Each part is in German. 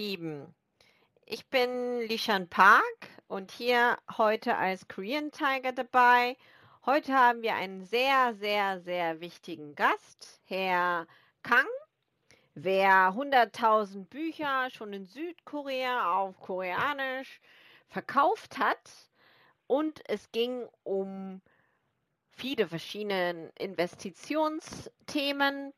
Lieben. Ich bin Lishan Park und hier heute als Korean Tiger dabei. Heute haben wir einen sehr, sehr, sehr wichtigen Gast, Herr Kang. Wer 100.000 Bücher schon in Südkorea auf Koreanisch verkauft hat und es ging um viele verschiedene Investitionsthemen,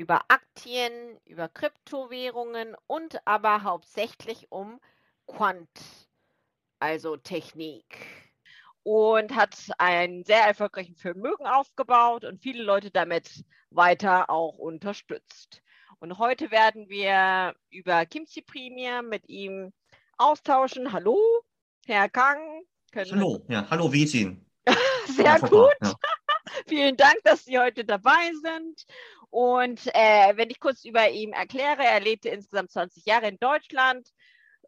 über Aktien, über Kryptowährungen und aber hauptsächlich um Quant, also Technik. Und hat einen sehr erfolgreichen Vermögen aufgebaut und viele Leute damit weiter auch unterstützt. Und heute werden wir über Kimchi Premier mit ihm austauschen. Hallo, Herr Kang. hallo, ja, hallo, wie geht's Sehr ja, gut. Ja. Vielen Dank, dass Sie heute dabei sind. Und äh, wenn ich kurz über ihn erkläre, er lebte insgesamt 20 Jahre in Deutschland,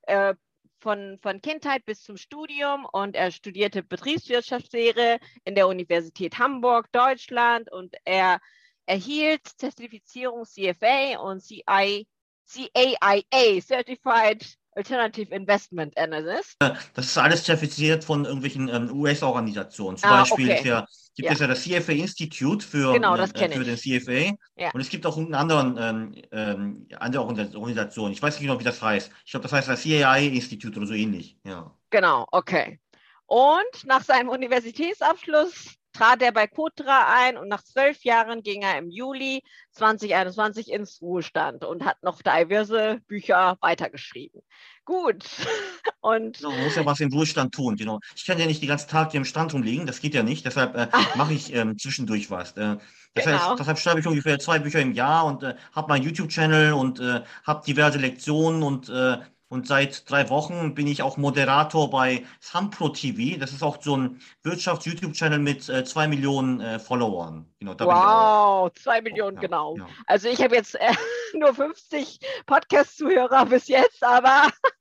äh, von, von Kindheit bis zum Studium und er studierte Betriebswirtschaftslehre in der Universität Hamburg, Deutschland und er erhielt Zertifizierung CFA und CI, CAIA, Certified Alternative Investment Analyst. Das ist alles zertifiziert von irgendwelchen ähm, US-Organisationen. Zum ah, Beispiel okay. der, gibt ja. es ja das CFA Institute für, genau, äh, für den CFA. Ja. Und es gibt auch einen anderen, ähm, ähm, andere Organisation. Ich weiß nicht genau, wie das heißt. Ich glaube, das heißt das CAI Institute oder so ähnlich. Ja. Genau, okay. Und nach seinem Universitätsabschluss trat er bei Kotra ein und nach zwölf Jahren ging er im Juli 2021 ins Ruhestand und hat noch diverse Bücher weitergeschrieben. Gut. Und genau, man muss ja was im Ruhestand tun. Genau. Ich kann ja nicht den ganzen Tag hier im Stand rumliegen, das geht ja nicht. Deshalb äh, mache ich ähm, zwischendurch was. Äh, das genau. heißt, deshalb schreibe ich ungefähr zwei Bücher im Jahr und äh, habe meinen YouTube-Channel und äh, habe diverse Lektionen und äh, und seit drei Wochen bin ich auch Moderator bei Sampro TV. Das ist auch so ein Wirtschafts-YouTube-Channel mit äh, zwei Millionen äh, Followern. Genau, wow, zwei Millionen, ja, genau. Ja. Also ich habe jetzt äh, nur 50 Podcast-Zuhörer bis jetzt, aber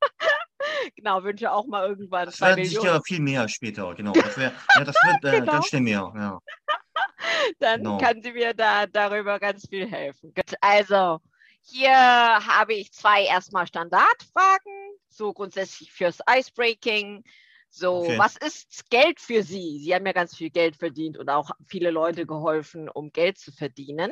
genau, wünsche auch mal irgendwann das Millionen. sicher viel mehr später, genau. Das, wär, ja, das wird äh, genau. ganz schnell mehr, ja. Dann genau. kann sie mir da darüber ganz viel helfen. Also, hier habe ich zwei erstmal Standardfragen, so grundsätzlich fürs Icebreaking. So, okay. was ist Geld für Sie? Sie haben ja ganz viel Geld verdient und auch viele Leute geholfen, um Geld zu verdienen.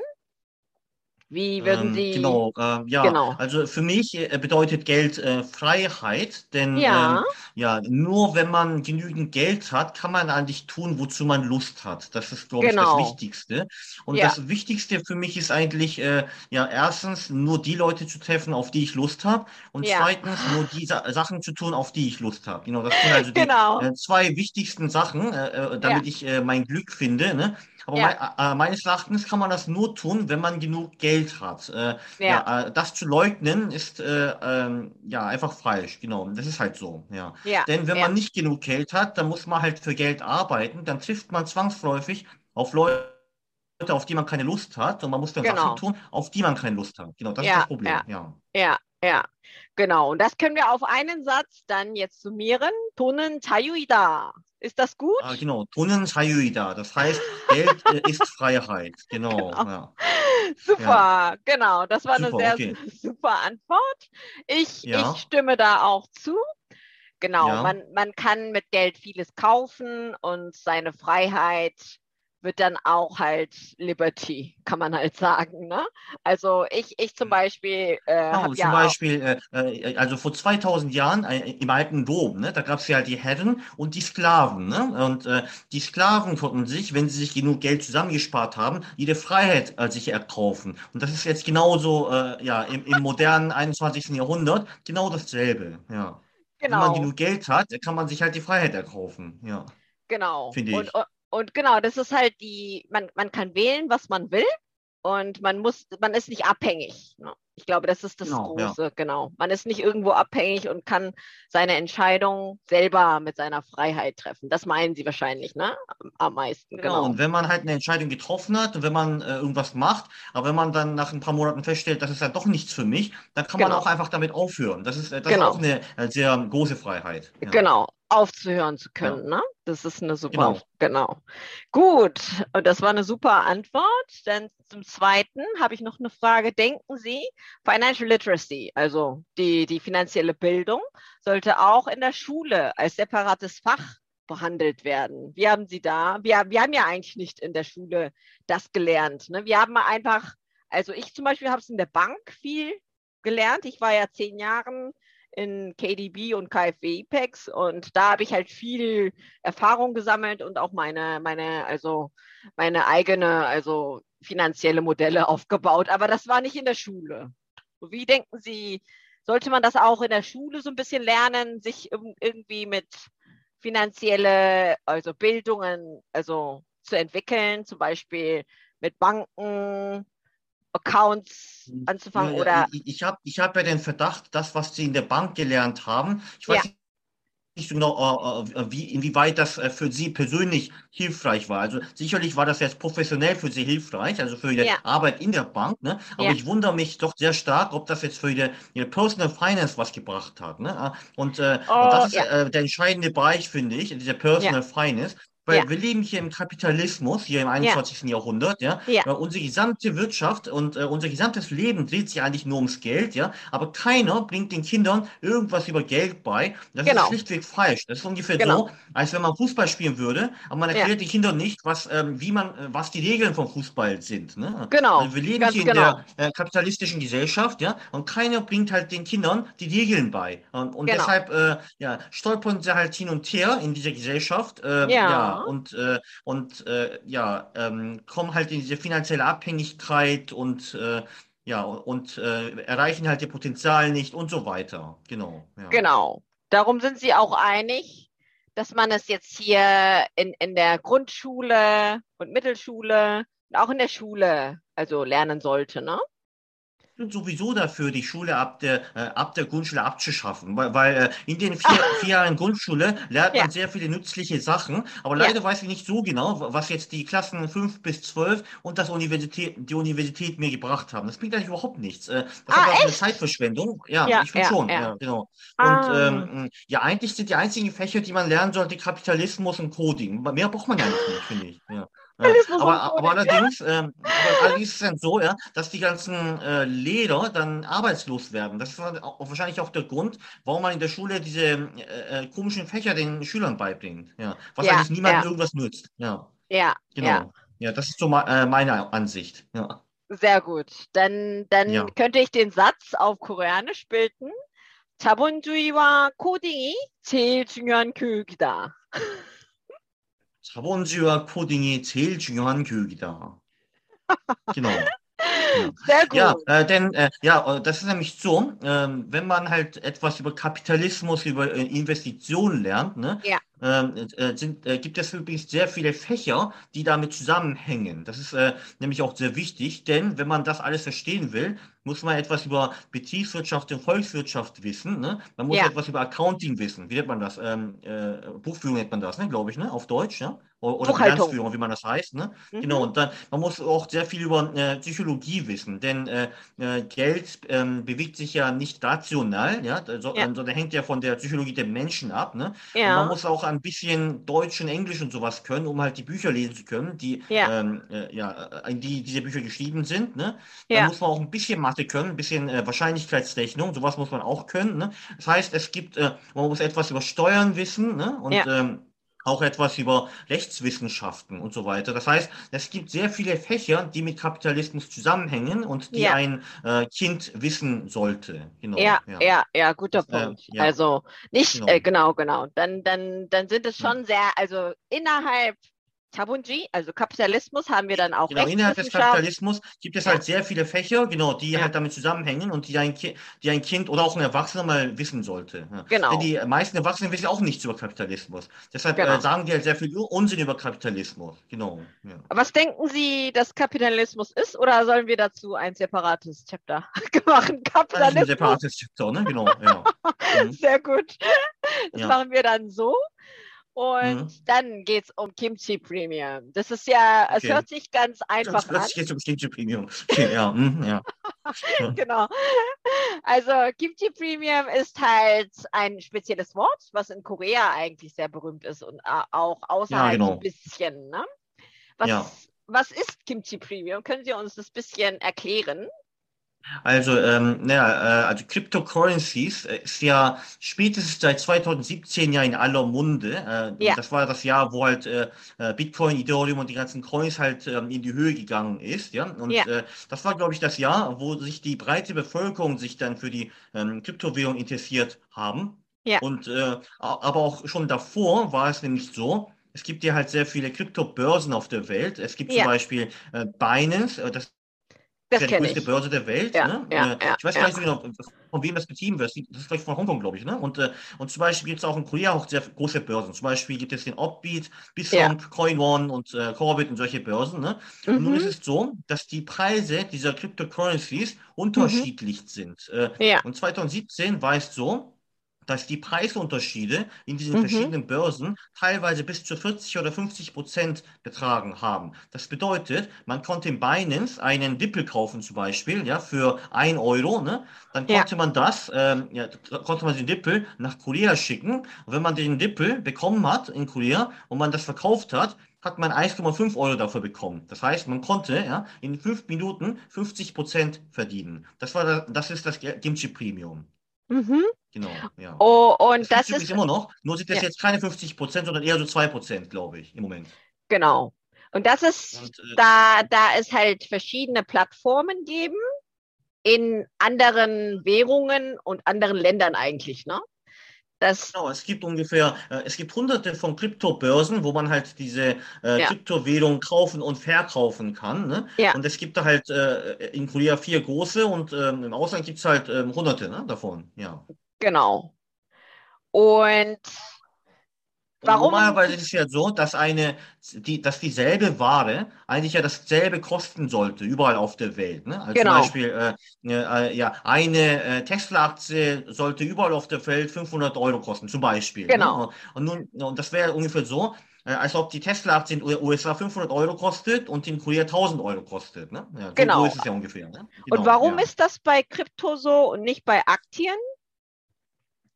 Wie würden ähm, Sie. Genau, äh, ja. Genau. Also für mich äh, bedeutet Geld äh, Freiheit, denn ja. Ähm, ja, nur wenn man genügend Geld hat, kann man eigentlich tun, wozu man Lust hat. Das ist, glaube genau. ich, das Wichtigste. Und ja. das Wichtigste für mich ist eigentlich, äh, ja, erstens nur die Leute zu treffen, auf die ich Lust habe. Und ja. zweitens nur die Sa Sachen zu tun, auf die ich Lust habe. Genau, das sind also die genau. Äh, zwei wichtigsten Sachen, äh, damit ich mein Glück finde. Ne? Aber ja. mein, äh, meines Erachtens kann man das nur tun, wenn man genug Geld hat. Äh, ja. ja äh, das zu leugnen ist äh, ähm, ja einfach falsch. Genau, das ist halt so. Ja. ja. Denn wenn man nicht genug Geld hat, dann muss man halt für Geld arbeiten. Dann trifft man zwangsläufig auf Leute auf die man keine Lust hat und man muss dann genau. Sachen tun, auf die man keine Lust hat. Genau, das ist das Problem. Ja. ja, ja, genau. Und das können wir auf einen Satz dann jetzt summieren. Tonen Tayuida. Ist das gut? Ah, genau. Tonnen Sayuida. Das heißt, Geld äh, ist Freiheit. Genau. genau. Ja. Super, ja. genau. Das war super, eine sehr okay. super Antwort. Ich, ja. ich stimme da auch zu. Genau, man, man kann mit Geld vieles kaufen und seine Freiheit wird dann auch halt Liberty, kann man halt sagen. Ne? Also ich, ich zum Beispiel. Äh, genau, zum ja Beispiel, äh, äh, also vor 2000 Jahren äh, im alten Dom, ne, da gab es ja die Herren und die Sklaven. Ne? Und äh, die Sklaven konnten sich, wenn sie sich genug Geld zusammengespart haben, jede Freiheit äh, sich erkaufen. Und das ist jetzt genauso äh, ja, im, im modernen 21. Jahrhundert genau dasselbe. Ja. Genau. Wenn man genug Geld hat, kann man sich halt die Freiheit erkaufen. Ja. Genau. Finde ich. Und, und genau, das ist halt die, man, man kann wählen, was man will und man muss, man ist nicht abhängig. Ne? Ich glaube, das ist das genau, Große, ja. genau. Man ist nicht irgendwo abhängig und kann seine Entscheidung selber mit seiner Freiheit treffen. Das meinen Sie wahrscheinlich, ne? Am meisten, genau. genau. Und wenn man halt eine Entscheidung getroffen hat und wenn man äh, irgendwas macht, aber wenn man dann nach ein paar Monaten feststellt, das ist ja doch nichts für mich, dann kann genau. man auch einfach damit aufhören. Das ist, äh, das genau. ist auch eine äh, sehr große Freiheit. Ja. Genau, aufzuhören zu können. Ja. Ne? Das ist eine super, genau. genau. Gut, und das war eine super Antwort. Dann zum Zweiten habe ich noch eine Frage. Denken Sie, Financial Literacy, also die, die finanzielle Bildung, sollte auch in der Schule als separates Fach behandelt werden? Wie haben Sie da? Wir, wir haben ja eigentlich nicht in der Schule das gelernt. Ne? Wir haben einfach, also ich zum Beispiel habe es in der Bank viel gelernt. Ich war ja zehn Jahre in KDB und KfW IPEX und da habe ich halt viel Erfahrung gesammelt und auch meine, meine, also meine eigene, also finanzielle Modelle aufgebaut. Aber das war nicht in der Schule. Wie denken Sie, sollte man das auch in der Schule so ein bisschen lernen, sich irgendwie mit finanzielle, also Bildungen, also zu entwickeln, zum Beispiel mit Banken, Accounts hm. anzufangen? Ja, oder? Ich, ich habe ich hab ja den Verdacht, das, was Sie in der Bank gelernt haben, ich weiß ja. nicht genau, äh, äh, wie, inwieweit das äh, für Sie persönlich hilfreich war. Also sicherlich war das jetzt professionell für Sie hilfreich, also für Ihre ja. Arbeit in der Bank, ne? aber ich wundere mich doch sehr stark, ob das jetzt für Ihre, Ihre Personal Finance was gebracht hat. Ne? Und, äh, oh, und das ist äh, der entscheidende Bereich, finde ich, dieser Personal Finance. Weil ja. wir leben hier im Kapitalismus, hier im 21. Ja. Jahrhundert, ja. ja. unsere gesamte Wirtschaft und äh, unser gesamtes Leben dreht sich eigentlich nur ums Geld, ja. Aber keiner bringt den Kindern irgendwas über Geld bei. Das genau. ist schlichtweg falsch. Das ist ungefähr genau. so, als wenn man Fußball spielen würde, aber man erklärt den Kindern nicht, was, ähm, wie man, äh, was die Regeln vom Fußball sind. Ne? Genau. Also wir leben Ganz hier in genau. der äh, kapitalistischen Gesellschaft, ja, und keiner bringt halt den Kindern die Regeln bei. Und, und genau. deshalb, äh, ja, stolpern sie halt hin und her in dieser Gesellschaft. Äh, ja und, äh, und äh, ja, ähm, kommen halt in diese finanzielle Abhängigkeit und äh, ja, und äh, erreichen halt ihr Potenzial nicht und so weiter. Genau. Ja. Genau. Darum sind Sie auch einig, dass man es jetzt hier in, in der Grundschule und Mittelschule und auch in der Schule also lernen sollte, ne? Bin sowieso dafür, die Schule ab der, äh, ab der Grundschule abzuschaffen, weil, weil äh, in den vier, vier Jahren Grundschule lernt man ja. sehr viele nützliche Sachen, aber leider ja. weiß ich nicht so genau, was jetzt die Klassen 5 bis 12 und das Universität, die Universität mir gebracht haben. Das bringt eigentlich überhaupt nichts. Äh, das ah, ist auch eine Zeitverschwendung. Ja, ja ich finde schon. Ja. genau. Ah. Und ähm, ja, eigentlich sind die einzigen Fächer, die man lernen sollte, Kapitalismus und Coding. Mehr braucht man ja nicht, finde ich. Ja aber, aber allerdings, ähm, allerdings ist es dann so, ja, dass die ganzen äh, Lehrer dann arbeitslos werden. Das ist auch, wahrscheinlich auch der Grund, warum man in der Schule diese äh, äh komischen Fächer den Schülern beibringt. Ja, was ja, eigentlich niemandem ja. irgendwas nützt. Ja, ja genau. Ja. ja, das ist so äh, meine Ansicht. Ja. Sehr gut. Dann, dann ja. könnte ich den Satz auf Koreanisch bilden. 자본주의와 코딩이 제일 중요한 교육이다. 자본주의와 코딩이 제일 중요한 교육이다. Genau. Sehr gut. Ja, äh, denn äh, ja, äh, das ist nämlich so, äh, wenn man halt etwas über Kapitalismus, über äh, Investitionen lernt, ne, ja. Ähm, äh, sind, gibt es übrigens sehr viele Fächer, die damit zusammenhängen. Das ist nämlich auch sehr wichtig, denn wenn man das alles verstehen will, muss man etwas über Betriebswirtschaft und Volkswirtschaft wissen. Ne? Man muss ja. etwas über Accounting wissen. Wie nennt man das? Ähm, Buchführung nennt man das, ne? glaube ich, ne? auf Deutsch. Ja? oder Bilanzführung, wie man das heißt. Ne? Mhm. Genau, und dann, man muss auch sehr viel über äh, Psychologie wissen, denn äh, äh, Geld ähm, bewegt sich ja nicht rational, ja, so, ja. sondern hängt ja von der Psychologie der Menschen ab. Ne? Ja. Und man muss auch ein bisschen Deutsch und Englisch und sowas können, um halt die Bücher lesen zu können, die, ja. Ähm, äh, ja, äh, die diese Bücher geschrieben sind. Ne? Dann muss man auch ein bisschen Mathe können, ein bisschen äh, Wahrscheinlichkeitsrechnung, sowas muss man auch können. Ne? Das heißt, es gibt, man muss etwas über Steuern wissen ne? und ähm, auch etwas über Rechtswissenschaften und so weiter. Das heißt, es gibt sehr viele Fächer, die mit Kapitalismus zusammenhängen und die ja. ein äh, Kind wissen sollte. Genau, ja, ja, ja, ja guter äh, Punkt. Äh, ja. Also nicht, genau. Äh, genau, genau. Dann, dann, dann sind es schon sehr, also innerhalb Tabunji, also Kapitalismus, haben wir dann auch. Genau, innerhalb des Kapitalismus gibt es ja. halt sehr viele Fächer, genau, die ja. halt damit zusammenhängen und die ein, die ein Kind oder auch ein Erwachsener mal wissen sollte. Ja. Genau. Denn die meisten Erwachsenen wissen auch nichts über Kapitalismus. Deshalb äh, genau. äh, sagen die halt sehr viel Unsinn über Kapitalismus. Genau. Was denken Sie, dass Kapitalismus ist oder sollen wir dazu ein separates Chapter machen? Kapitalismus. Ein separates Chapter, ne? Genau. Mhm. Sehr gut. Das machen wir dann so. Und mhm. dann geht es um Kimchi Premium. Das ist ja, es okay. hört sich ganz einfach an. Das geht um Kimchi Premium. Okay, ja, mm, ja. genau. Also Kimchi Premium ist halt ein spezielles Wort, was in Korea eigentlich sehr berühmt ist und auch außerhalb ja, genau. ein bisschen. Ne? Was, ja. was ist Kimchi Premium? Können Sie uns das ein bisschen erklären? Also, ähm, naja, äh, also Cryptocurrencies äh, ist ja spätestens seit 2017 ja in aller Munde. Äh, ja. Das war das Jahr, wo halt äh, äh, Bitcoin, Ethereum und die ganzen Coins halt ähm, in die Höhe gegangen ist. Ja, und ja. Äh, das war, glaube ich, das Jahr, wo sich die breite Bevölkerung sich dann für die ähm, Kryptowährung interessiert haben. Ja. Und äh, aber auch schon davor war es nämlich so, es gibt ja halt sehr viele Kryptobörsen auf der Welt. Es gibt ja. zum Beispiel äh, Binance, äh, das das ist ja die größte ich. Börse der Welt. Ja, ne? ja, äh, ich weiß gar nicht so genau, von wem das betrieben wird. Das ist gleich von Hongkong, glaube ich. Ne? Und, äh, und zum Beispiel gibt es auch in Korea auch sehr große Börsen. Zum Beispiel gibt es den Opbeat, Bitstamp, ja. CoinOne und äh, Corbit und solche Börsen. Ne? Mhm. Und nun ist es so, dass die Preise dieser Cryptocurrencies unterschiedlich mhm. sind. Äh, ja. Und 2017 war es so, dass die Preisunterschiede in diesen mhm. verschiedenen Börsen teilweise bis zu 40 oder 50 Prozent betragen haben. Das bedeutet, man konnte in Binance einen Dippel kaufen zum Beispiel, ja, für 1 Euro, ne? Dann konnte ja. man das, ähm, ja, konnte man den Dippel nach Korea schicken. Und wenn man den Dippel bekommen hat in Korea und man das verkauft hat, hat man 1,5 Euro dafür bekommen. Das heißt, man konnte ja, in fünf Minuten 50 Prozent verdienen. Das, war das ist das Kimchi Premium. Mhm. Genau, ja. Oh, und das, das ist immer noch, nur sind das ja. jetzt keine 50 Prozent, sondern eher so 2 Prozent, glaube ich, im Moment. Genau. Und das ist, und, äh, da, da es halt verschiedene Plattformen geben in anderen Währungen und anderen Ländern eigentlich, ne? Das genau, es gibt ungefähr, äh, es gibt hunderte von Kryptobörsen, wo man halt diese äh, ja. Kryptowährung kaufen und verkaufen kann. Ne? Ja. Und es gibt da halt äh, in Korea vier große und ähm, im Ausland gibt es halt ähm, hunderte ne, davon. Ja. Genau. Und Warum? Normalerweise ist es ja so, dass eine, die, dass dieselbe Ware eigentlich ja dasselbe kosten sollte, überall auf der Welt. Ne? Also genau. zum Beispiel, äh, äh, ja, eine äh, Tesla-Aktie sollte überall auf der Welt 500 Euro kosten, zum Beispiel. Ne? Genau. Ne? Und, nun, und das wäre ungefähr so, äh, als ob die Tesla-Aktie in den USA 500 Euro kostet und in Korea 1000 Euro kostet. Ne? Ja, so, genau. So ist es ja ungefähr. Ne? Genau, und warum ja. ist das bei Krypto so und nicht bei Aktien?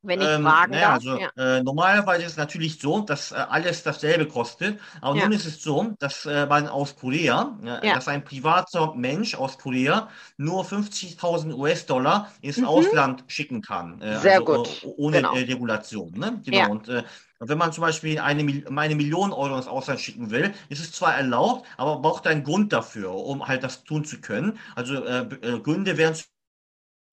Wenn ich ähm, fragen naja, darf. Also, ja. äh, normalerweise ist es natürlich so, dass äh, alles dasselbe kostet. Aber ja. nun ist es so, dass äh, man aus Korea, ja. dass ein privater Mensch aus Korea nur 50.000 US-Dollar ins mhm. Ausland schicken kann. Äh, Sehr also, gut. Ohne genau. Äh, Regulation. Ne? Genau. Und äh, wenn man zum Beispiel eine, eine Million Euro ins Ausland schicken will, ist es zwar erlaubt, aber braucht einen Grund dafür, um halt das tun zu können. Also Gründe wären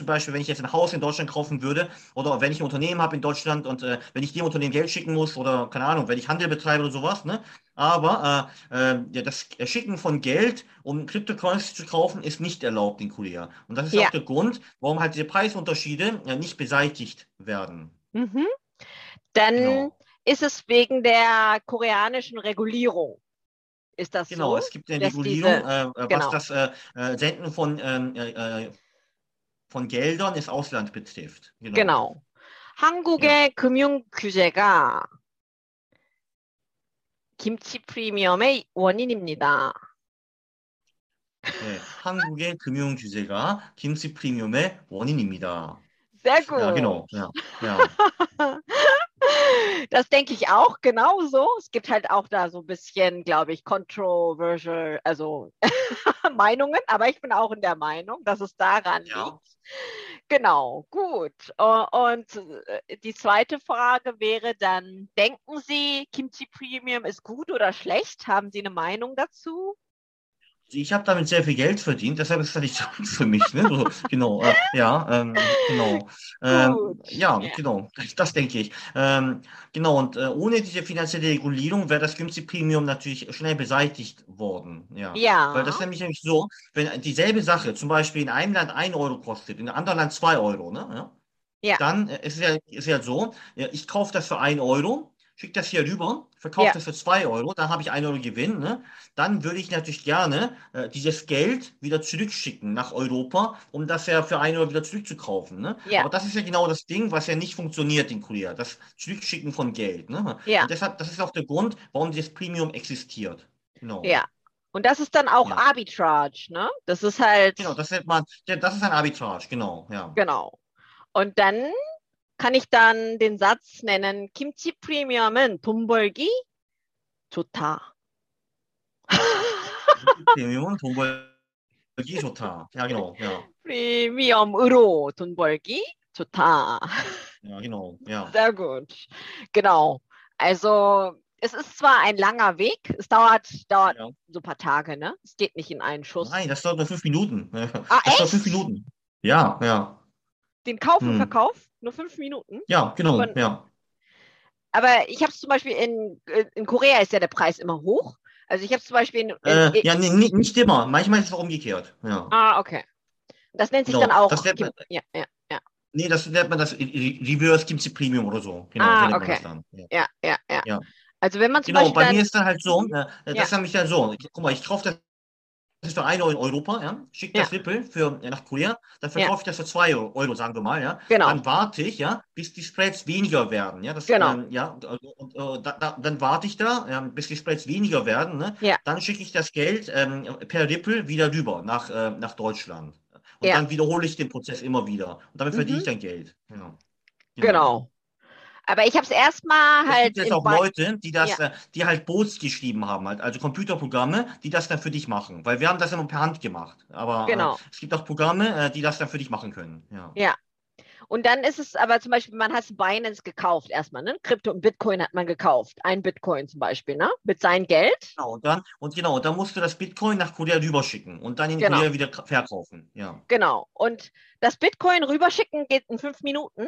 zum Beispiel, wenn ich jetzt ein Haus in Deutschland kaufen würde oder wenn ich ein Unternehmen habe in Deutschland und äh, wenn ich dem Unternehmen Geld schicken muss oder keine Ahnung, wenn ich Handel betreibe oder sowas, ne? Aber äh, äh, ja, das Schicken von Geld, um Cryptocurrency zu kaufen, ist nicht erlaubt in Korea. Und das ist ja. auch der Grund, warum halt diese Preisunterschiede ja, nicht beseitigt werden. Mhm. Dann genau. ist es wegen der koreanischen Regulierung. Ist das genau, so? es gibt eine Regulierung, diese, äh, was genau. das äh, äh, Senden von ähm, äh, von Geldern ins Ausland betrifft. Genau. genau. 한국의 ja. 금융 규제가 김치 프리미엄의 원인입니다. 네, 한국의 금융 규제가 김치 프리미엄의 원인입니다. Ja, genau. Ja, ja. Das denke ich auch genauso. Es gibt halt auch da so ein bisschen, glaube ich, controversial, also Meinungen, aber ich bin auch in der Meinung, dass es daran ja. liegt. Genau, gut. Und äh, die zweite Frage wäre dann, denken Sie, Kimchi Premium ist gut oder schlecht? Haben Sie eine Meinung dazu? Ich habe damit sehr viel Geld verdient, deshalb ist das nicht für mich. Ne? So, genau, äh, ja, ähm, genau. Ähm, ja, genau, das, das, denke ich. Ähm, genau, und äh, ohne diese finanzielle Regulierung wäre das günstige Premium natürlich schnell beseitigt worden. Ja. ja. Weil das ist nämlich, nämlich so, wenn dieselbe Sache zum Beispiel in einem Land 1 Euro kostet, in einem anderen Land 2 Euro, ne? Ja. Dann äh, ist es ja, ist ja so, ich kaufe das für 1 Euro, schicke das hier rüber, verkaufe ja. das für 2 Euro, dann habe ich 1 Euro Gewinn. Ne? Dann würde ich natürlich gerne äh, dieses Geld wieder zurückschicken nach Europa, um das ja für 1 Euro wieder zurückzukaufen. Ne? Ja. Aber das ist ja genau das Ding, was ja nicht funktioniert in Korea, das Zurückschicken von Geld. Ne? Ja. Und deshalb, das ist auch der Grund, warum dieses Premium existiert. Genau. Ja. Und das ist dann auch ja. Arbitrage, ne? Das ist halt. Genau, das nennt man, das ist ein Arbitrage, genau, ja. Genau. Und dann kann ich dann den Satz nennen, Kimchi 프리미엄은 돈 벌기 좋다. 프리미엄은 돈 벌기 좋다. Ja, genau, ja. 프리미엄으로 돈 벌기 좋다. Ja, genau, ja. Sehr gut. Genau. Also es ist zwar ein langer Weg, es dauert, dauert ja. so ein paar Tage, ne? Es geht nicht in einen Schuss. Nein, das dauert nur fünf Minuten. Ah, das echt? dauert fünf Minuten. Ja, ja. Den Kauf und hm. Verkauf? Nur fünf Minuten? Ja, genau, Von, ja. Aber ich habe es zum Beispiel in, in Korea ist ja der Preis immer hoch. Also ich habe zum Beispiel in, in, äh, ja, nee, nicht immer. Manchmal ist es auch umgekehrt. Ja. Ah, okay. Das nennt sich genau. dann auch. Das nennt man, ja, ja, ja. Nee, das nennt man das Reverse Kimchi Premium oder so. Genau, ah, so okay. Ja. Ja, ja, ja, ja. Also wenn man zum genau, Beispiel. bei mir ist dann halt so, äh, das ja. ist nämlich dann so. Guck mal, ich kaufe das ist für 1 Euro in Europa, ja, schickt das ja. Ripple für, ja, nach Korea, dann verkaufe ja. ich das für 2 Euro, sagen wir mal, ja. Genau. Dann warte ich, ja, bis die Spreads weniger werden, ja. Das, genau. Ähm, ja, und, äh, da, da, dann warte ich da, ja, bis die Spreads weniger werden, ne. Ja. Dann schicke ich das Geld ähm, per Ripple wieder rüber nach, äh, nach Deutschland. Und dann wiederhole ich den Prozess immer wieder. Und damit mhm. verdiene ich dann Geld. Genau. genau. Aber ich habe es erstmal halt. Es gibt jetzt auch Leute, die das, ja. Äh, die halt Bots geschrieben haben, halt, also Computerprogramme, die das dann für dich machen. Weil wir haben das immer per Hand gemacht. Aber äh, genau. äh, es gibt auch Programme, äh, die das dann für dich machen können. Ja. ja. Und dann ist es aber zum Beispiel, man hat Binance gekauft erstmal, ne? Krypto und Bitcoin hat man gekauft. Ein Bitcoin zum Beispiel, ne? Mit seinem Geld. Genau, und dann, und genau, dann musst du das Bitcoin nach Korea rüberschicken und dann in genau. Korea wieder verkaufen. Ja. Genau. Und das Bitcoin rüberschicken geht in fünf Minuten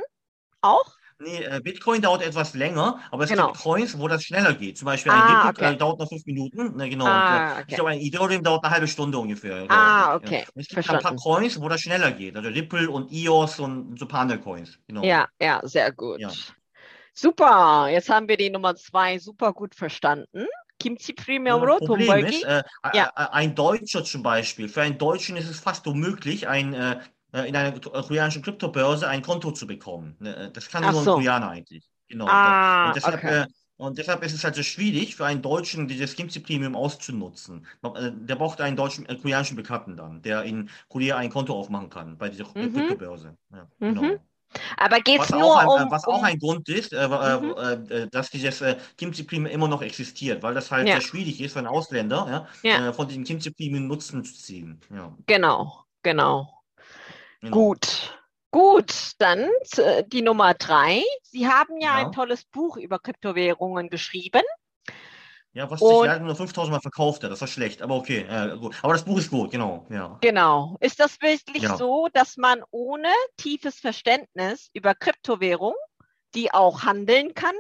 auch. Nee, äh, Bitcoin dauert etwas länger, aber es genau. gibt Coins, wo das schneller geht. Zum Beispiel ein ah, Ripple okay. dauert noch fünf Minuten. Ne, genau. Ah, okay. Ich glaube, ein Ethereum dauert eine halbe Stunde ungefähr. Ah, okay. Ja. Es gibt Verstanden. ein paar Coins, wo das schneller geht. Also Ripple und EOS und so ein paar andere Coins. Genau. Ja, ja, sehr gut. Ja. Super, jetzt haben wir die Nummer zwei super gut verstanden. Kimchi Premium ja, Problem ist, äh, ja. ein Deutscher zum Beispiel, für einen Deutschen ist es fast unmöglich, ein äh, äh, in einer koreanischen Kryptobörse ein Konto zu bekommen. Ne, äh, das kann nur ein Koreaner eigentlich. Genau. Ah, und, deshalb, okay. Äh, und deshalb ist es halt so schwierig für einen Deutschen, dieses Kimchi Premium auszunutzen. Der braucht einen deutschen, äh, koreanischen Bekannten dann, der in Korea ein Konto aufmachen kann bei dieser mhm. Kryptobörse. Ja, mhm. genau. Aber geht es nur ein, um. Was auch ein Grund ist, äh, mhm. äh, dass dieses äh, Kimchi Premium immer noch existiert, weil das halt ja. sehr schwierig ist für einen Ausländer, ja, ja. von diesem Kimchi Premium Nutzen zu ziehen. Genau, genau. Genau. Gut. Gut, dann äh, die Nummer drei. Sie haben ja, ja, ein tolles Buch über Kryptowährungen geschrieben. Ja, was sich leider nur 5000 Mal verkauft hat, das war schlecht, aber okay, äh, gut. Aber das Buch ist gut, genau. Ja. Genau. Ist das wirklich ja. so, dass man ohne tiefes Verständnis über Kryptowährung die auch handeln kann?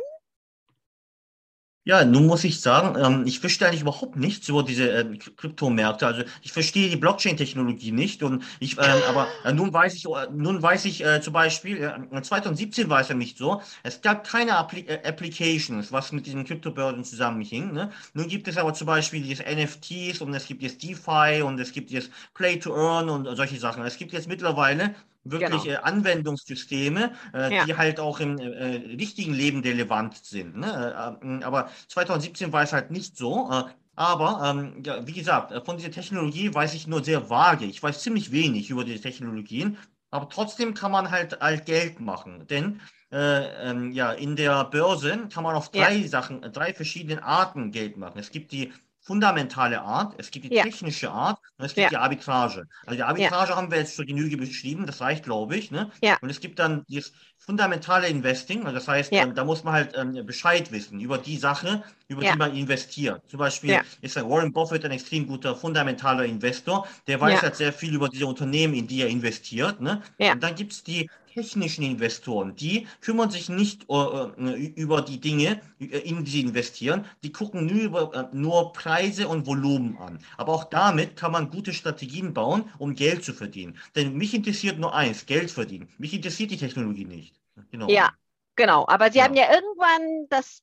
Ja, nun muss ich sagen, ähm, ich verstehe eigentlich überhaupt nichts über diese äh, Kryptomärkte. Also ich verstehe die Blockchain-Technologie nicht und ich, ähm, aber äh, nun weiß ich, äh, nun weiß ich äh, zum Beispiel, äh, 2017 war es ja nicht so. Es gab keine Appli Applications, was mit diesen Kryptobörsen zusammenhing. Ne? Nun gibt es aber zum Beispiel diese NFTs und es gibt jetzt DeFi und es gibt jetzt Play to Earn und solche Sachen. Es gibt jetzt mittlerweile wirklich genau. äh, Anwendungssysteme, äh, ja. die halt auch im äh, richtigen Leben relevant sind. Ne? Äh, aber 2017 war es halt nicht so. Aber ähm, ja, wie gesagt, von dieser Technologie weiß ich nur sehr vage. Ich weiß ziemlich wenig über diese Technologien, aber trotzdem kann man halt, halt Geld machen. Denn äh, ähm, ja, in der Börse kann man auf drei ja. Sachen, drei verschiedene Arten Geld machen. Es gibt die fundamentale Art, es gibt die ja. technische Art und es gibt ja. die Arbitrage. Also die Arbitrage ja. haben wir jetzt zur Genüge beschrieben, das reicht, glaube ich. Ne? Und es gibt dann das fundamentale Investing, also das heißt, ähm, da muss man halt ähm, Bescheid wissen über die Sache, über die man investiert. Zum Beispiel ist Warren Buffett ein extrem guter fundamentaler Investor, der weiß halt sehr viel über diese Unternehmen, in die er investiert. Ne? Und dann gibt es die technischen Investoren, die kümmern sich nicht uh, über die Dinge, in die sie investieren, die gucken nur, über, nur Preise und Volumen an. Aber auch damit kann man gute Strategien bauen, um Geld zu verdienen. Denn mich interessiert nur eins, Geld verdienen. Mich interessiert die Technologie nicht. Genau. Ja, genau. Aber Sie ja. haben ja irgendwann das,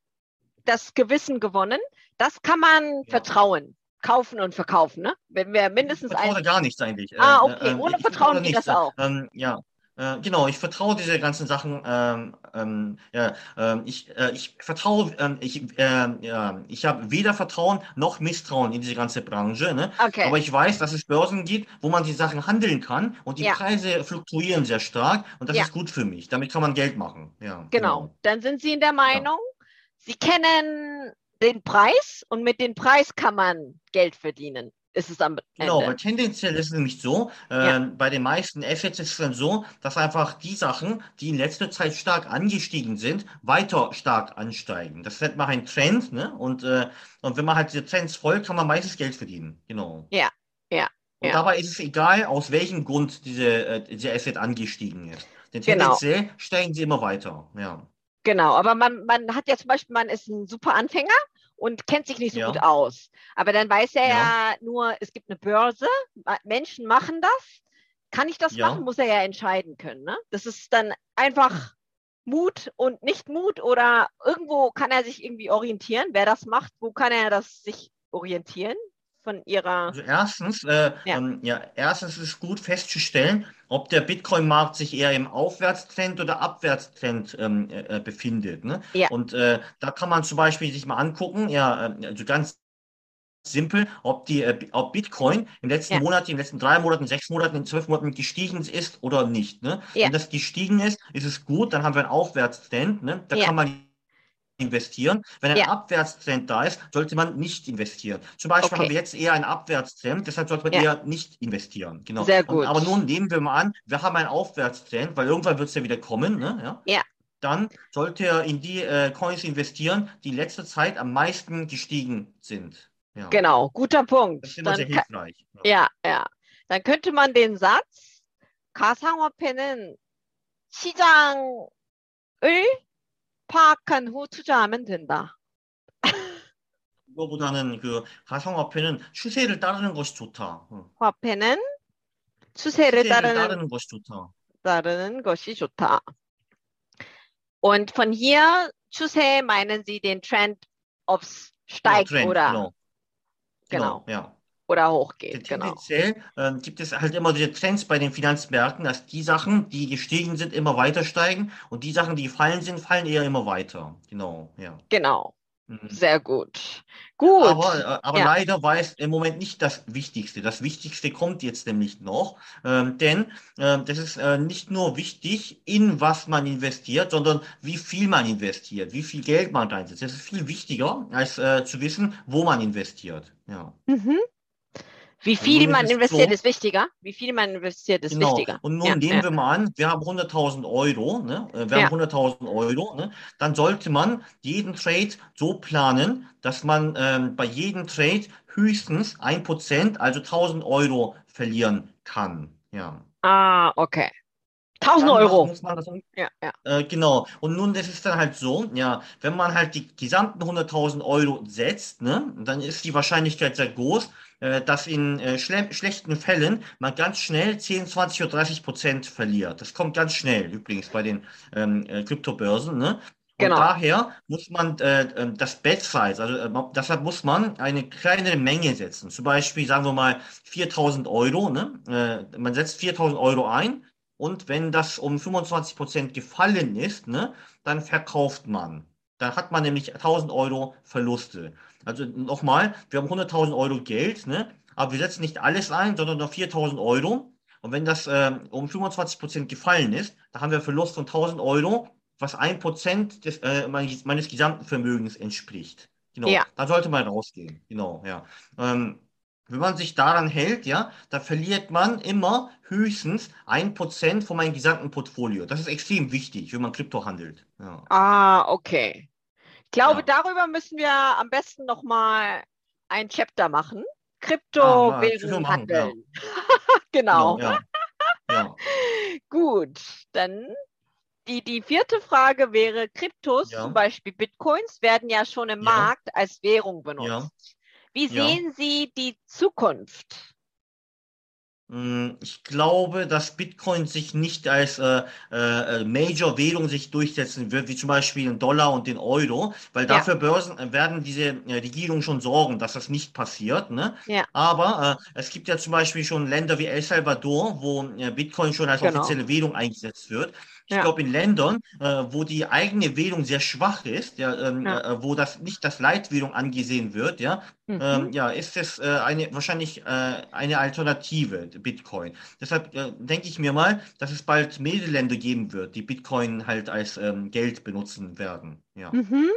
das Gewissen gewonnen. Das kann man ja. vertrauen kaufen und verkaufen, ne? Wenn wir mindestens ich ein. gar nichts eigentlich. Ah, okay. Ohne Vertrauen geht das auch. Ähm, ja, Äh, genau, ich vertraue diese ganzen Sachen. Ähm, ähm, ja, ähm, ich, äh, ich vertraue, ähm, ich, äh, ja, ich habe weder Vertrauen noch Misstrauen in diese ganze Branche. Ne? Okay. Aber ich weiß, dass es Börsen gibt, wo man die Sachen handeln kann und die ja. Preise fluktuieren sehr stark und das ja. ist gut für mich. Damit kann man Geld machen. Ja, genau. genau. Dann sind Sie in der Meinung, Sie kennen den Preis und mit dem Preis kann man Geld verdienen ist es am Ende. Genau, weil tendenziell ist es nämlich so, äh, ja. bei den meisten Assets ist es dann so, dass einfach die Sachen, die in letzter Zeit stark angestiegen sind, weiter stark ansteigen. Das nennt man ein Trend, ne? Und, äh, und wenn man halt diese Trends folgt, kann man meistens Geld verdienen. Genau. Ja, ja. Und ja. dabei ist es egal, aus welchem Grund diese, äh, diese Asset angestiegen ist. Denn genau. tendenziell genau. steigen sie immer weiter. Ja. Genau, aber man, man hat ja zum Beispiel, man ist ein super Anfänger und kennt sich nicht so ja. gut aus. Aber dann weiß er ja. ja. nur, es gibt eine Börse, Menschen machen das. Kann ich das ja. machen? Muss er ja entscheiden können. Ne? Das ist dann einfach Mut und nicht Mut oder irgendwo kann er sich irgendwie orientieren. Wer das macht, wo kann er das sich orientieren? Von Ihrer. Also erstens, äh, ja. Ähm, ja. erstens ist es gut festzustellen, ob der Bitcoin-Markt sich eher im Aufwärtstrend oder Abwärtstrend ähm, äh, äh, befindet. Ne? Ja. Und äh, da kann man zum Beispiel sich mal angucken, ja, äh, also ganz simpel, ob die, äh, ob Bitcoin im letzten ja. Monat, im letzten drei Monaten, sechs Monaten, in zwölf Monaten gestiegen ist oder nicht. Ne? Wenn das gestiegen ist, ist es gut, dann haben wir einen Aufwärtstrend. Ne? Da kann man investieren. Wenn ein ja. Abwärtstrend da ist, sollte man nicht investieren. Zum Beispiel okay. haben wir jetzt eher einen Abwärtstrend, deshalb sollte man ja. eher nicht investieren. Genau. Sehr gut. Und, aber nun nehmen wir mal an, wir haben einen Aufwärtstrend, weil irgendwann wird es ja wieder kommen. Ne? Ja. ja. Dann sollte er in die äh, Coins investieren, die in letzter Zeit am meisten gestiegen sind. Ja. Genau, guter Punkt. Das ist immer sehr hilfreich. Ja, ja. Dann könnte man den Satz 가상화폐는 시장을 파악한 후 투자하면 된다. 그거보다는 그 가상화폐는 추세를 따르는 것이 좋다. 화폐는 추세를, 추세를 따르는, 따르는 것이 좋다. 따르는 것이 좋다. Und von hier 추세 meinen Sie den Trend, es steigt ja, Trend, oder genau. genau. genau. Ja. Oder hochgeht. Genau. Tendenziell genau. äh, gibt es halt immer diese Trends bei den Finanzmärkten, dass die Sachen, die gestiegen sind, immer weiter steigen und die Sachen, die gefallen sind, fallen eher immer weiter. Genau, ja. Genau. Mhm. Sehr gut. Gut. Aber, äh, aber ja. leider war es im Moment nicht das Wichtigste. Das Wichtigste kommt jetzt nämlich noch, ähm, denn äh, das ist äh, nicht nur wichtig, in was man investiert, sondern wie viel man investiert, wie viel Geld man einsetzt. Das ist viel wichtiger, als äh, zu wissen, wo man investiert. Ja. Mhm. Wie also viel man investiert, so, ist wichtiger. Wie viel man investiert, ist genau. wichtiger. Und nun ja, nehmen ja. wir mal an, wir haben 100.000 Euro, ne? Äh, wir ja. haben 100.000 Euro, ne? dann sollte man jeden Trade so planen, dass man ähm, bei jedem Trade höchstens 1%, also 1.000 Euro verlieren kann. Ja. Ah, okay. 1000 Euro. Das, ja, ja. Äh, genau. Und nun, das ist dann halt so, ja, wenn man halt die gesamten 100.000 Euro setzt, ne, dann ist die Wahrscheinlichkeit sehr groß, dass in äh, schle schlechten Fällen man ganz schnell 10, 20 oder 30 Prozent verliert. Das kommt ganz schnell übrigens bei den ähm, äh, Kryptobörsen. Ne? Und genau. daher muss man äh, äh das Bet Size, also äh, deshalb muss man eine kleinere Menge setzen. Zum Beispiel sagen wir mal 4000 Euro. Ne? Äh, man setzt 4000 Euro ein und wenn das um 25 Prozent gefallen ist, ne, dann verkauft man. Dann hat man nämlich 1000 Euro Verluste. Also nochmal, wir haben 100.000 Euro Geld, ne? aber wir setzen nicht alles ein, sondern nur 4.000 Euro. Und wenn das äh, um 25 Prozent gefallen ist, dann haben wir Verlust von 1.000 Euro, was 1 Prozent des, äh, meines, meines, gesamten Vermögens entspricht. Genau, ja. da sollte man rausgehen. Genau, ja. Ähm, wenn man sich daran hält, ja, da verliert man immer höchstens ein Prozent von meinem gesamten Portfolio. Das ist extrem wichtig, wenn man Krypto handelt. Ja. Ah, okay. Ich glaube, ja. darüber müssen wir am besten nochmal ein Chapter machen. Kryptowährungen ah, handeln. Ja. genau. genau ja. Gut, dann die, die vierte Frage wäre, Kryptos, zum Beispiel Bitcoins, werden ja schon im Markt als Währung benutzt. Wie sehen Sie die Zukunft? Hm, ich glaube, dass Bitcoin sich nicht als äh, äh, Major-Währung sich durchsetzen wird, wie zum Beispiel den Dollar und den Euro, weil ja. dafür Börsen äh, werden diese äh, Regierungen schon sorgen, dass das nicht passiert. Ne? Ja. Aber äh, es gibt ja zum Beispiel schon Länder wie El Salvador, wo äh, Bitcoin schon als genau. offizielle Währung eingesetzt wird. Ich ja. glaube, in Ländern, äh, wo die eigene Währung sehr schwach ist, ja, ähm, ja. Äh, wo das nicht das Leitwährung angesehen wird, ja, mhm. ähm, ja, ist es äh, eine wahrscheinlich äh, eine Alternative, Bitcoin. Deshalb äh, denke ich mir mal, dass es bald mehrere Länder geben wird, die Bitcoin halt als ähm, Geld benutzen werden. Ja. Mhm.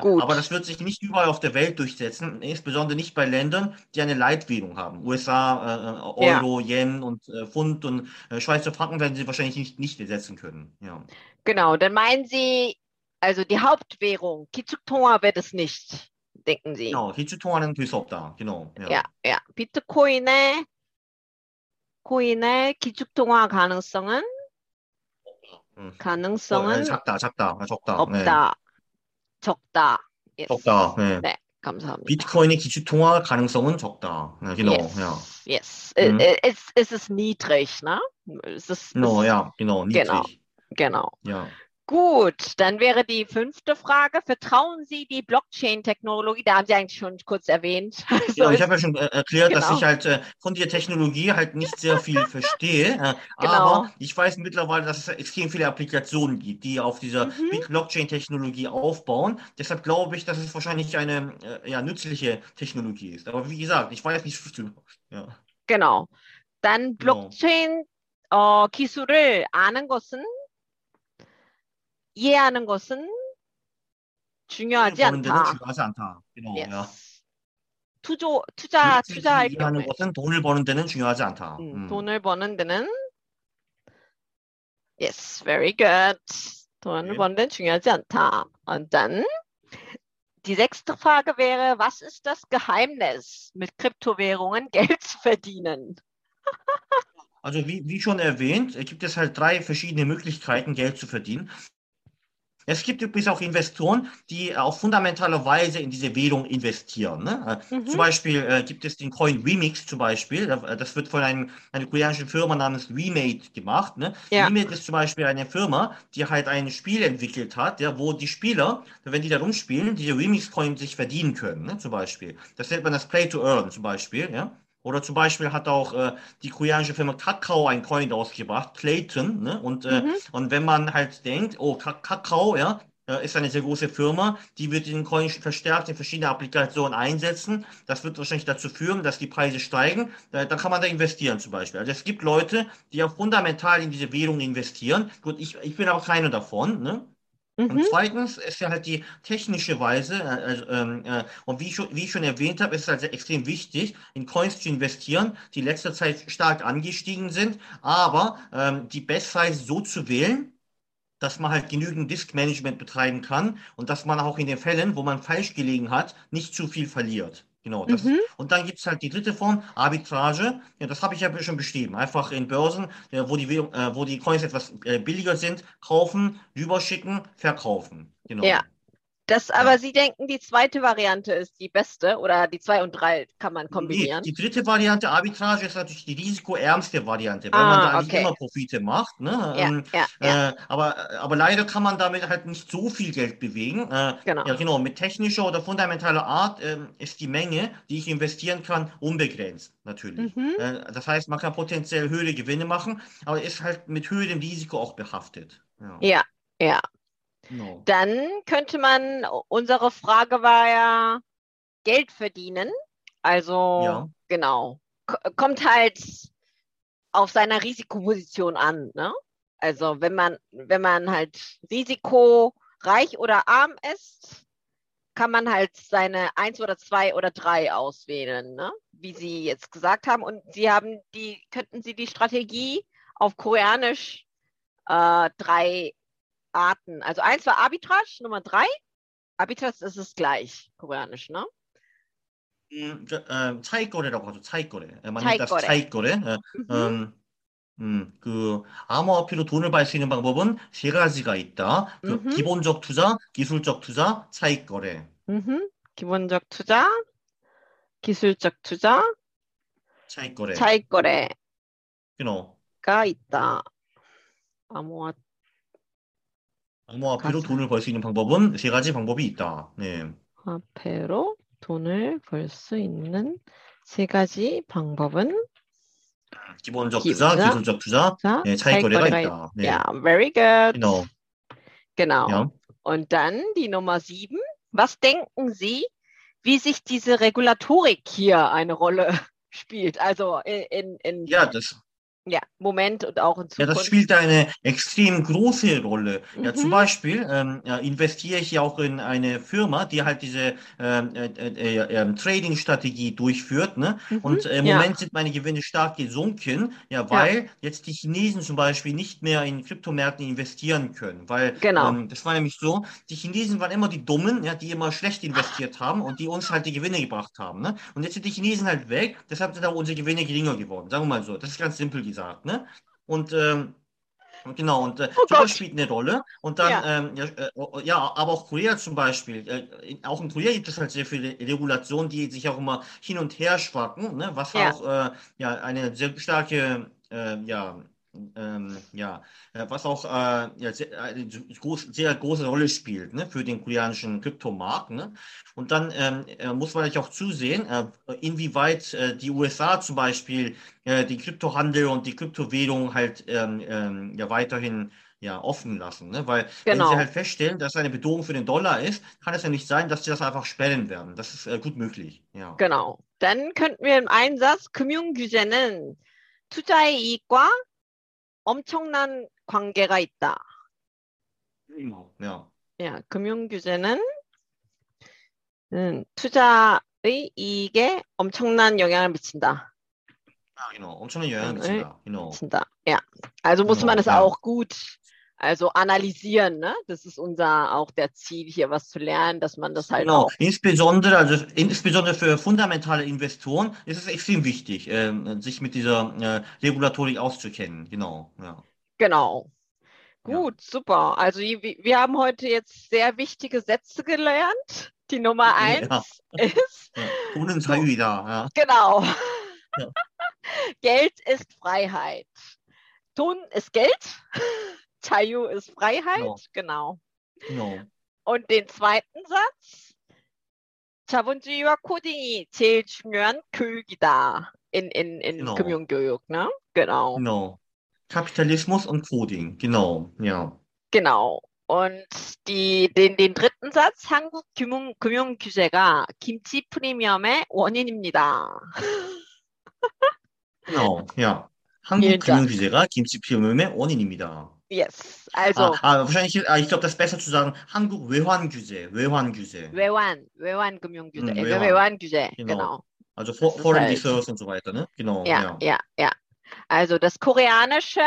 Gut. Aber das wird sich nicht überall auf der Welt durchsetzen, insbesondere nicht bei Ländern, die eine Leitwährung haben. USA, äh, Euro, ja. Yen und äh, Pfund und äh, Schweizer Franken werden sie wahrscheinlich nicht, nicht ersetzen können. Ja. Genau, dann meinen Sie, also die Hauptwährung, Kichuktonga wird es nicht, denken Sie? Genau, Kichuktonga는 될수 없다. Genau. Ja, ja. ja. 비트코인의 코인의 기축통화 가능성은 음. 가능성은 어, 작다, 작다, 적다. 없다. 네. 적다. Yes. 적다. 네. 네. 감사합니다. 비트코인의 기축 통화 가능성은 적다. 네, genau. Yes. Ja. yes. Mhm. Es, es ist niedrig, ne? Es ist, es, ja, genau, niedrig. Genau. Genau. Ja. Gut, dann wäre die fünfte Frage. Vertrauen Sie die Blockchain-Technologie? Da haben Sie eigentlich schon kurz erwähnt. Also ja, ich habe ja schon äh, erklärt, genau. dass ich halt äh, von der Technologie halt nicht sehr viel verstehe. Äh, genau. Aber ich weiß mittlerweile, dass es extrem viele Applikationen gibt, die auf dieser mhm. Blockchain-Technologie aufbauen. Deshalb glaube ich, dass es wahrscheinlich eine äh, ja, nützliche Technologie ist. Aber wie gesagt, ich weiß nicht, viel. Ja. Genau. Dann genau. Blockchain 어, 기술을 아는 것은 이해하는 것은 중요하지 않다. 중요하지 않다. yes. 야. 투조, 투자, 투자할 경우에. 것은 돈을 버는 데는 중요하지 않다. 음, 음. 돈을 버는 데는 Yes, very good. 돈을 okay. 버는 데는 중요하지 않다. Und dann die sechste Frage wäre, was ist das Geheimnis, mit Kryptowährungen Geld zu verdienen? Also wie, wie schon erwähnt, gibt es halt drei verschiedene Möglichkeiten, Geld zu verdienen. Es gibt übrigens auch Investoren, die auf fundamentale Weise in diese Währung investieren. Ne? Äh, mhm. Zum Beispiel äh, gibt es den Coin Remix zum Beispiel. Äh, das wird von einem, einer koreanischen Firma namens Remade gemacht. Ne? Ja. Remade ist zum Beispiel eine Firma, die halt ein Spiel entwickelt hat, ja, wo die Spieler, wenn die da rumspielen, diese Remix-Coins sich verdienen können. Ne? Zum Beispiel. Das nennt man das Play to Earn zum Beispiel. Ja? Oder zum Beispiel hat auch äh, die koreanische Firma Kakao ein Coin ausgebracht, Clayton. Ne? Und, äh, mhm. und wenn man halt denkt, oh, Kakao, ja, äh, ist eine sehr große Firma, die wird den Coin verstärkt in verschiedene Applikationen einsetzen. Das wird wahrscheinlich dazu führen, dass die Preise steigen. Da, dann kann man da investieren zum Beispiel. Also es gibt Leute, die auch fundamental in diese Währung investieren. Gut, ich, ich bin auch keiner davon. Ne? Mhm. Und zweitens ist ja halt die technische Weise, äh, ähm, äh, und wie ich, schon, wie ich schon erwähnt habe, ist es halt extrem wichtig, in Coins zu investieren, die in letzter Zeit stark angestiegen sind, aber ähm, die Best Size so zu wählen, dass man halt genügend Disk Management betreiben kann und dass man auch in den Fällen, wo man falsch gelegen hat, nicht zu viel verliert. Genau. Das, mhm. Und dann gibt es halt die dritte Form, Arbitrage. Ja, das habe ich ja schon beschrieben. Einfach in Börsen, wo, die, äh, wo die Coins etwas äh, billiger sind, kaufen, rüberschicken, verkaufen. Genau. Ja. Das, aber ja. Sie denken, die zweite Variante ist die beste oder die zwei und drei kann man kombinieren? Nee, die dritte Variante, Arbitrage, ist natürlich die risikoärmste Variante, weil ah, man da okay. nicht immer Profite macht. Ne? Ja, ähm, ja, ja. Äh, aber, aber leider kann man damit halt nicht so viel Geld bewegen. Äh, genau. Ja, genau. Mit technischer oder fundamentaler Art äh, ist die Menge, die ich investieren kann, unbegrenzt, natürlich. Mhm. Äh, das heißt, man kann potenziell höhere Gewinne machen, aber ist halt mit höherem Risiko auch behaftet. ja. ja. No. Dann könnte man, unsere Frage war ja, Geld verdienen. Also, ja. genau. kommt halt auf seiner Risikoposition an. Ne? Also, wenn man, wenn man halt risikoreich oder arm ist, kann man halt seine eins oder zwei oder drei auswählen, ne? wie Sie jetzt gesagt haben. Und Sie haben die, könnten Sie die Strategie auf Koreanisch äh, drei Arten. Also eins war Arbitrage, Nummer drei. Arbitrage ist es gleich, koreanisch, ne? 음, 저, 어, 차익거래라고 하죠. 차익거래. 차익거래. 차익거래. 어, 음, 음, 그 암호화폐로 돈을 벌 수 있는 방법은 세 가지가 있다. 그 기본적 투자, 기술적 투자, 차익거래. 기본적 투자, 기술적 투자, 차익거래. 차익거래. genau. 가 있다. 암호화 암호화폐로 돈을 벌 수 있는 방법은 세 가지 방법이 있다. 네. 화폐로 돈을 벌 수 있는 세 가지 방법은 기본적 투자, 투자 기술적 투자, 투자 네, 차익거래가 있다. 네. Ja, very good. Genau. Genau. Ja. Und dann die Nummer sieben. Was denken Sie, wie sich diese Regulatorik hier eine Rolle spielt? Also in, in ja, das, ja, Moment und auch in Zukunft. Ja, das spielt eine extrem große Rolle. Mhm. Ja, zum mhm. Beispiel ähm, ja, investiere ich ja auch in eine Firma, die halt diese ähm, äh, äh, äh, Trading-Strategie durchführt. Ne? Mhm. Und äh, im ja. Moment sind meine Gewinne stark gesunken, ja, weil ja. jetzt die Chinesen zum Beispiel nicht mehr in Kryptomärkten investieren können. Weil genau. ähm, das war nämlich so, die Chinesen waren immer die Dummen, ja, die immer schlecht investiert haben und die uns halt die Gewinne gebracht haben. Ne? Und jetzt sind die Chinesen halt weg, deshalb sind auch unsere Gewinne geringer geworden. Sagen wir mal so. Das ist ganz simpel gesagt gesagt. Ne? Und ähm, Genau, und äh, oh sowas spielt eine Rolle. Und dann, ja. Ähm, ja, äh, oh, ja, aber auch Korea zum Beispiel. Äh, auch in Korea gibt es halt sehr viele Regulationen, die sich auch immer hin und her schwacken, ne? was ja. auch äh, ja, eine sehr starke äh, ja, ähm, ja, äh, was auch äh, ja, sehr, eine groß, sehr große Rolle spielt ne, für den koreanischen Kryptomarkt. Ne? Und dann ähm, äh, muss man natürlich auch zusehen, äh, inwieweit äh, die USA zum Beispiel äh, die Kryptohandel und die Kryptowährung halt ähm, ähm, ja weiterhin ja, offen lassen. Ne? Weil genau. wenn sie genau. halt feststellen, dass eine Bedrohung für den Dollar ist, kann es ja nicht sein, dass sie das einfach sperren werden. Das ist äh, gut möglich. Ja. Genau. Dann könnten wir im Einsatz 금융규제는 투자의 이익과 엄청난 관계가 있다. Ja. 야, 금융 규제는 음, 투자의 이익에 엄청난 영향을 미친다. Genau. 엄청난 영향을 미친다. Genau. 미친다. Ja. Also muss genau, man es ja. auch gut also analysieren, ne? Das ist unser auch der Ziel, hier was zu lernen, dass man das halt genau. auch. Insbesondere, also insbesondere für fundamentale Investoren ist es extrem wichtig, äh, sich mit dieser äh, Regulatorik auszukennen. Genau. Ja. Genau. Gut, ja. super. Also wir haben heute jetzt sehr wichtige Sätze gelernt. Die Nummer eins ja. ist. Ja. ja. Genau. Geld ist Freiheit. Tun ist Geld. Tayu ist Freiheit, no. genau. No. Und den zweiten Satz. 자본주의와 코딩이 제일 중요한 교육이다. In, in, in no. 금융교육, ne? Genau. Genau. Kapitalismus und Coding, genau, ja. Genau. Und die, den, den dritten Satz, 한국 금융, 금융 규제가 김치 프리미엄의 원인입니다. genau, ja. 한국 금융 규제가 김치 프리미엄의 원인입니다. Yes. Also. Ah, ah wahrscheinlich, ah, ich glaube, das ist besser zu sagen, 한국 외환규제, 외환규제. 외환, 외환금융규제, 음, 외환. 외환규제, genau. genau. Also for, Foreign halt. Reserves und so weiter, ne? Genau. Ja, ja, ja, ja. Also das koreanische,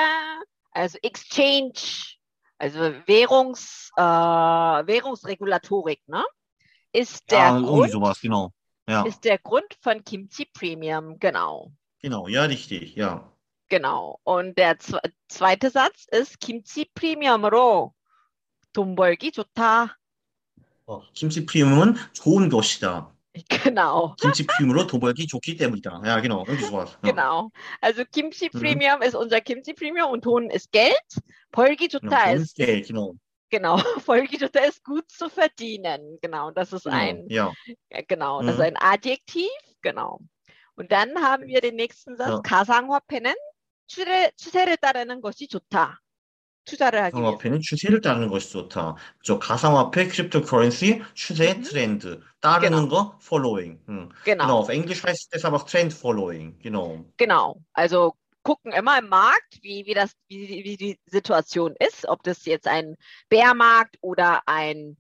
also Exchange, also Währungs, äh, Währungsregulatorik, ne? Ist der ja, Grund, sowas, genau. Ja. Ist der Grund von Kimchi Premium, genau. Genau, ja, richtig, ja. Genau. Und der zweite Satz ist 김치 프리미엄으로 돈 벌기 좋다. 어, 김치 프리미엄은 좋은 것이다. Genau. 김치 프리미엄으로 돈 벌기 좋기 때문이다. Ja, genau. Irgendwie sowas. Ja. Genau. Also Kimchi Premium mhm. ist unser Kimchi Premium und Ton ist Geld. 벌기 좋다 genau, ist Geld, genau. Genau, 벌기 좋다 ist gut zu verdienen. Genau, das ist genau, ein ja. genau, das mhm. ist ein Adjektiv, genau. Und dann haben wir den nächsten Satz. Ja. 가상화폐는 추세, 추세를 따르는 것이 좋다. 투자를 하기 가상화폐는 추세를 따르는 것이 좋다. 저 가상화폐, 크립토커런시, 추세, mhm. Trend. 따르는 genau. 거, following. Hm. Genau. genau. Auf Englisch heißt es aber Trend following. Genau. Genau. Also gucken immer im Markt, wie, wie, das, wie, wie die Situation ist, ob das jetzt ein Bärmarkt oder ein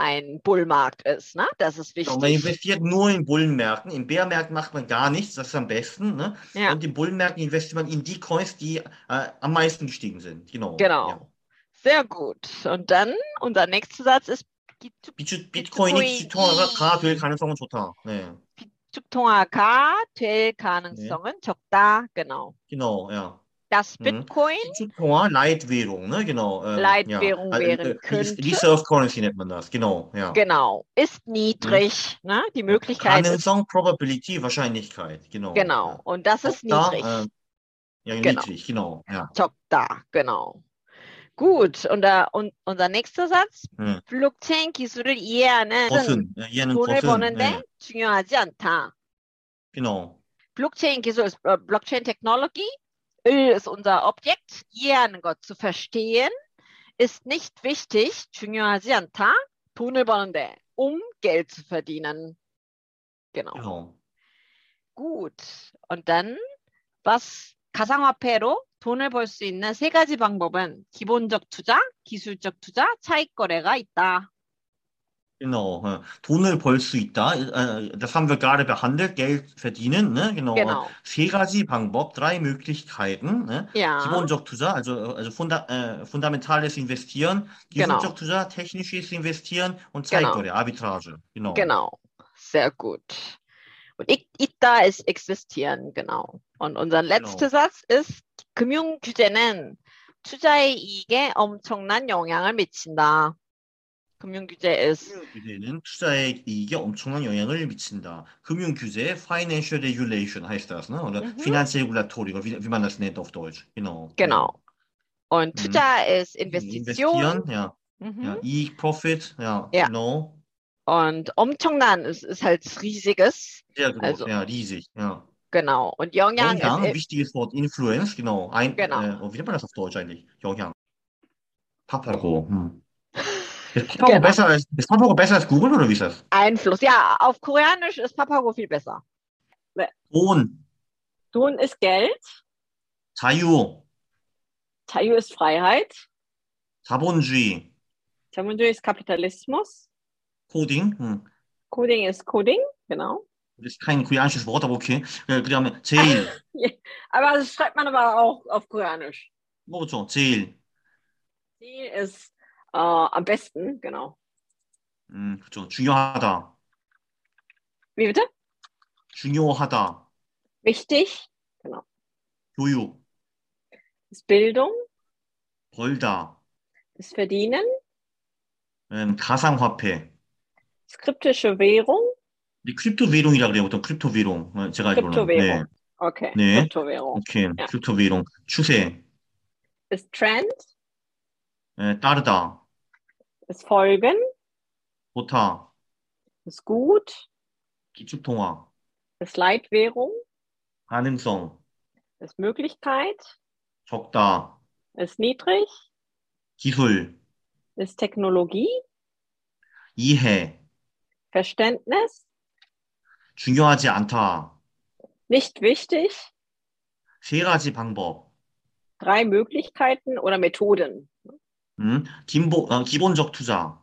ein Bullmarkt ist. Ne? Das ist wichtig. man investiert nur in Bullenmärkten. In Bärmärkten macht man gar nichts, das ist am besten. Ne? Ja. Und in Bullenmärkten investiert man in die Coins, die äh, am meisten gestiegen sind. Genau. Genau. Ja. Sehr gut. Und dann, unser nächster Satz ist 비트코인이 기축통화가 될 가능성은 좋다. 네. 비축통화가 될 가능성은 네. 적다. Genau. Genau, ja. dass mhm. Bitcoin. Bitcoin Leitwährung, ne? Genau. Ähm, Leitwährung ja. Also, wären könnte. Reserve Currency nennt man das, genau. Ja. Genau. Ist niedrig, mhm. ne? Die Möglichkeit. Ist, Probability, Wahrscheinlichkeit, genau. Genau. Und das ist Top niedrig. Da, äh, ja, genau. niedrig, genau. Ja. Top da, genau. Gut, und, da, und unser nächster Satz. 음. 블록체인 기술을 이해하는 것은, 이해하는 돈을 것은, 버는데 네. 중요하지 않다. Genau. Blockchain 기술, äh, Blockchain Technology ist unser Objekt. 이해하는 것 zu verstehen ist nicht wichtig. 중요하지 않다. 돈을 버는데, um Geld zu verdienen. Genau. genau. Gut. Und dann, was 가상화폐로 돈을 벌 수 있는 세 가지 방법은 기본적 투자, 기술적 투자, 차익 거래가 있다. Genau, 돈을 벌 수 있다. Das haben wir gerade behandelt, Geld verdienen, ne? Genau. genau. Vier 가지 방법, drei Möglichkeiten. Ne? Ja. 기본적 투자, also, also funda, äh, fundamentales Investieren, 기술적 genau. 투자, technisches Investieren und Zeit거래, genau. Arbitrage. Genau. Genau, sehr gut. Und 있다 ist existieren, genau. Und unser letzter genau. Satz ist 금융 규제는 투자의 이익에 엄청난 영향을 미친다. 금융 규제 ist 규제는 투자의 이익에 엄청난 영향을 미친다. 금융 규제, Financial Regulation heißt das, ne? Oder mhm. Finanzregulatorik, wie, wie man das nennt auf Deutsch. Genau. Genau. Und 투자 mhm. ist Investition. Investieren, ja. Mhm. ja. I익, Profit, ja, ja. genau. Und 엄청난 ist, ist halt riesiges. Sehr groß, also, ja, riesig, ja. Genau. Und 영향, 영향 ist, wichtiges Wort, Influence, genau. Ein, genau. Äh, wie nennt man das auf Deutsch eigentlich? 영향. Papago. Hm. Ist Papago, genau. besser als, ist Papago besser als Google oder wie ist das? Einfluss. Ja, auf Koreanisch ist Papago viel besser. Ton. Ton ist Geld. 자유. 자유 ist Freiheit. 자본주의. 자본주의 ist Kapitalismus. Coding. Hm. Coding ist Coding, genau. Das ist kein koreanisches Wort, aber okay. 그다음에 제일. aber das schreibt man aber auch auf Koreanisch. 뭐죠? 제일. 제일 ist äh, am besten, genau. 음, 그렇죠. 중요하다. Wie bitte? 중요하다. Wichtig, genau. 교육. Das Bildung. 벌다. Das Verdienen. 음, 가상화폐. Skriptische Währung. 네, 크립토währung이라 그래요. 보통 크립토währung. 제가 알기로는. 크립토währung. 네. Okay. 네. 크립토währung. 오케이. Ja. 크립토währung. 추세. Ist Trend. 네, 따르다. Ist folgen. 좋다. Ist gut. 기축통화. Ist Leitwährung. 가능성. Ist Möglichkeit. 적다. Ist niedrig. 기술. Ist Technologie. 이해. Verständnis. 중요하지 않다. Nicht wichtig. 세 가지 방법. Drei Möglichkeiten oder Methoden. 음, 기보, 어, 기본적 투자.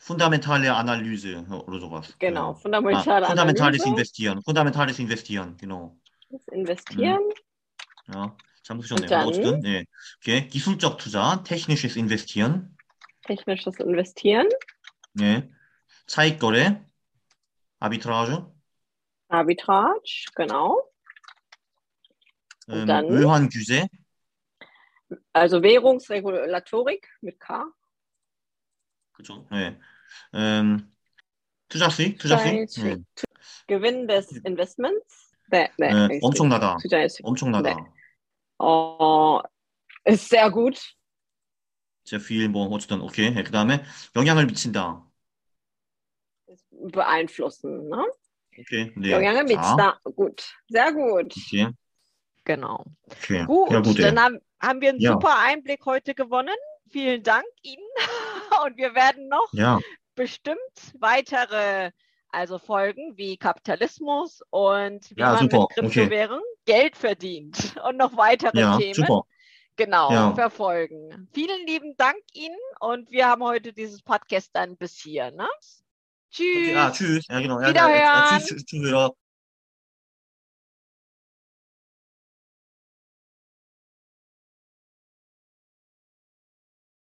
Fundamentale Analyse oder sowas. Genau, fundamentale ah, Fundamentales Analyse. Investieren. Fundamentales Investieren, genau. Das Investieren. 음. Ja, 잘못하셨네요. 어쨌든, 네. Okay. 기술적 투자, technisches Investieren. Technisches Investieren. 네. 차익거래, Arbitrage. Arbitrage, genau. Ähm, dann, Ölhandgyse. Also Währungsregulatorik mit K. 그죠. 네. Ähm, 투자수익, 투자수익. 네. Gewinn des Investments. 네, 네. 네 엄청나다. 투자수익. 엄청나다. 네. 어, ist sehr gut. sehr viel, 뭐 어쨌든 오케이. 그 다음에 영향을 미친다. beeinflussen. Ne? Okay. Nee. 영향을 미치다. Gut. Sehr gut. Okay. Genau. Okay. Gut, ja, gut dann haben, haben wir einen ja. super Einblick heute gewonnen. Vielen Dank Ihnen. Und wir werden noch ja. bestimmt weitere also Folgen wie Kapitalismus und wie ja, man super. mit Kryptowährungen okay. Geld verdient und noch weitere ja, Themen. Super. Genau, ja. verfolgen. Vielen lieben Dank Ihnen und wir haben heute dieses Podcast dann bis hier. Ne? Tschüss. Okay, ah, tschüss. Ja, genau. Wiederhören. Ja, tschüss, tschüss, tschüss.